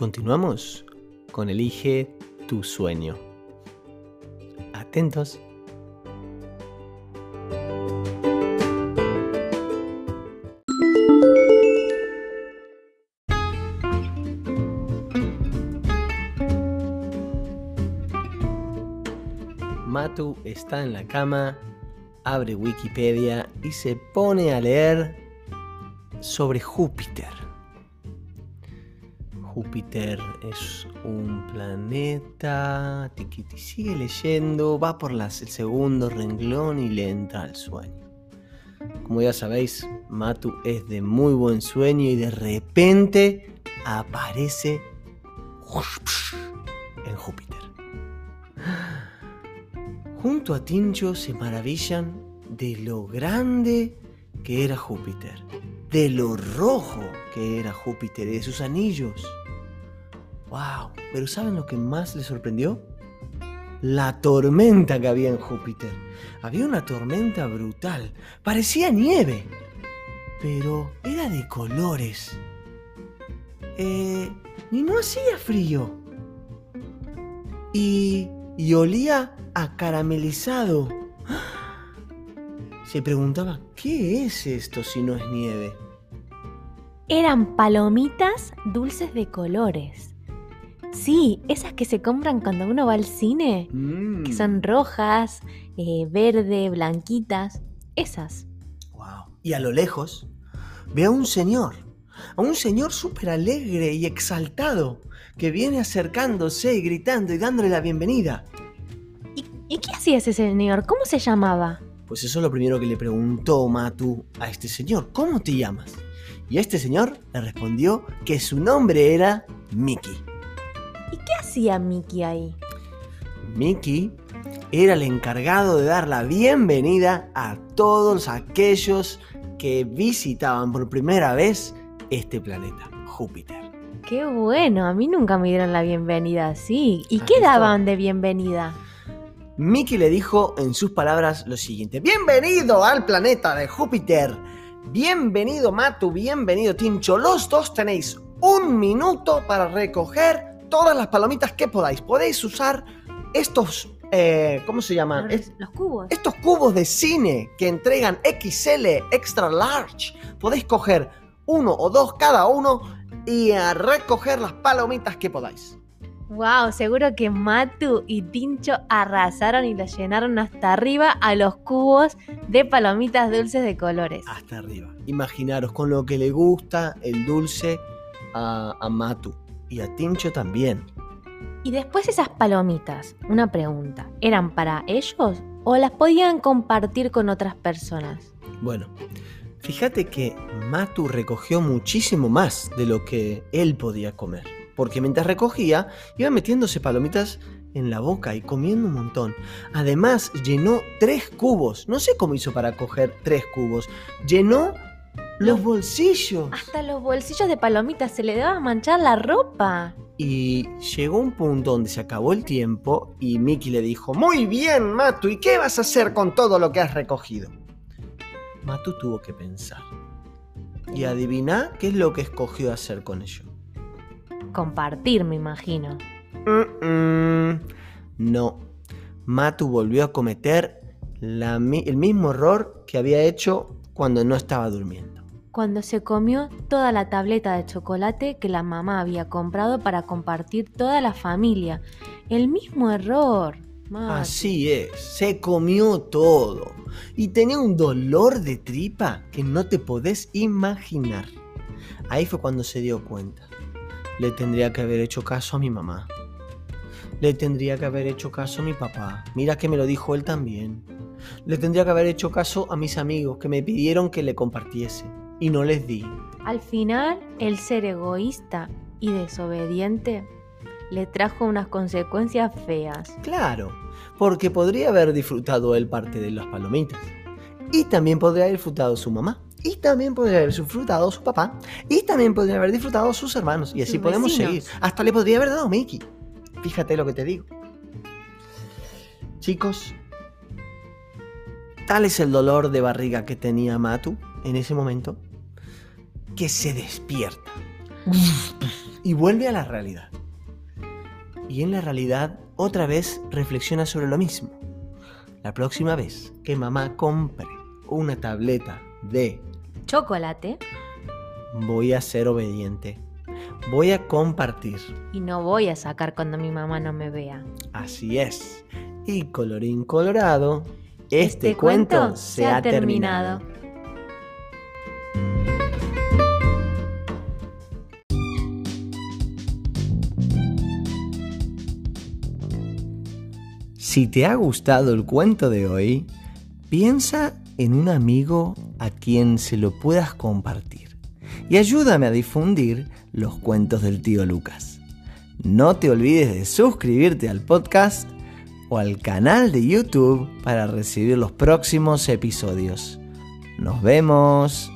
Continuamos con Elige tu sueño. Atentos. Matu está en la cama, abre Wikipedia y se pone a leer sobre Júpiter. Júpiter es un planeta. Tiquiti sigue leyendo, va por las, el segundo renglón y le entra al sueño. Como ya sabéis, Matu es de muy buen sueño y de repente aparece en Júpiter. Junto a Tincho se maravillan de lo grande que era Júpiter, de lo rojo que era Júpiter y de sus anillos. ¡Wow! Pero ¿saben lo que más les sorprendió? La tormenta que había en Júpiter. Había una tormenta brutal. Parecía nieve. Pero era de colores. Eh, y no hacía frío. Y, y olía a caramelizado. Se preguntaba, ¿qué es esto si no es nieve? Eran palomitas dulces de colores. Sí, esas que se compran cuando uno va al cine, Mm. que son rojas, eh, verde, blanquitas. Esas. Wow. Y a lo lejos ve a un señor, a un señor súper alegre y exaltado, que viene acercándose y gritando y dándole la bienvenida. ¿Y, y qué hacía ese señor? ¿Cómo se llamaba? Pues eso es lo primero que le preguntó Matu a este señor, ¿cómo te llamas? Y este señor le respondió que su nombre era Mickey. ¿Y qué hacía Mickey ahí? Mickey era el encargado de dar la bienvenida a todos aquellos que visitaban por primera vez este planeta, Júpiter. Qué bueno, a mí nunca me dieron la bienvenida así. ¿Y ¿Has qué daban de bienvenida? Mickey le dijo en sus palabras lo siguiente: Bienvenido al planeta de Júpiter. Bienvenido Matu, bienvenido Tincho. Los dos tenéis un minuto para recoger todas las palomitas que podáis. Podéis usar estos, eh, ¿cómo se llama? Los, Es- los cubos. estos cubos de cine que entregan XL, extra large. Podéis coger uno o dos cada uno y a recoger las palomitas que podáis. Wow, seguro que Matu y Tincho arrasaron y los llenaron hasta arriba a los cubos de palomitas dulces de colores. hasta arriba. Imaginaros con lo que le gusta el dulce a, a Matu y a Tincho también. Y después esas palomitas, una pregunta, ¿eran para ellos o las podían compartir con otras personas? Bueno, fíjate que Matu recogió muchísimo más de lo que él podía comer. Porque mientras recogía, iba metiéndose palomitas en la boca y comiendo un montón. Además, llenó tres cubos. No sé cómo hizo para coger tres cubos. Llenó los bolsillos. Hasta los bolsillos de palomitas se le daba a manchar la ropa. Y llegó un punto donde se acabó el tiempo y Mickey le dijo, Muy bien, Matu, ¿y qué vas a hacer con todo lo que has recogido? Matu tuvo que pensar. Y adivina qué es lo que escogió hacer con ello. Compartir, me imagino. No. Matu volvió a cometer la el mismo error que había hecho cuando no estaba durmiendo. Cuando se comió toda la tableta de chocolate que la mamá había comprado para compartir toda la familia. El mismo error. Así es, se comió todo y tenía un dolor de tripa que no te podés imaginar. Ahí fue cuando se dio cuenta. Le tendría que haber hecho caso a mi mamá. Le tendría que haber hecho caso a mi papá. Mira que me lo dijo él también. Le tendría que haber hecho caso a mis amigos que me pidieron que le compartiese y no les di. Al final, el ser egoísta y desobediente le trajo unas consecuencias feas. Claro, porque podría haber disfrutado él parte de las palomitas. Y también podría haber disfrutado su mamá. Y también podría haber disfrutado su papá. Y también podría haber disfrutado sus hermanos. Y así Sus podemos vecinos. seguir. Hasta le podría haber dado Mickey. Fíjate lo que te digo. Chicos, tal es el dolor de barriga que tenía Matu en ese momento que se despierta. y vuelve a la realidad. Y en la realidad otra vez reflexiona sobre lo mismo. La próxima vez que mamá compre una tableta de chocolate, voy a ser obediente. Voy a compartir. Y no voy a sacar cuando mi mamá no me vea. Así es. Y colorín colorado, este, este cuento, se ha terminado. Si te ha gustado el cuento de hoy, piensa en un amigo a quien se lo puedas compartir y ayúdame a difundir los cuentos del tío Lucas. No te olvides de suscribirte al podcast o al canal de YouTube para recibir los próximos episodios. Nos vemos.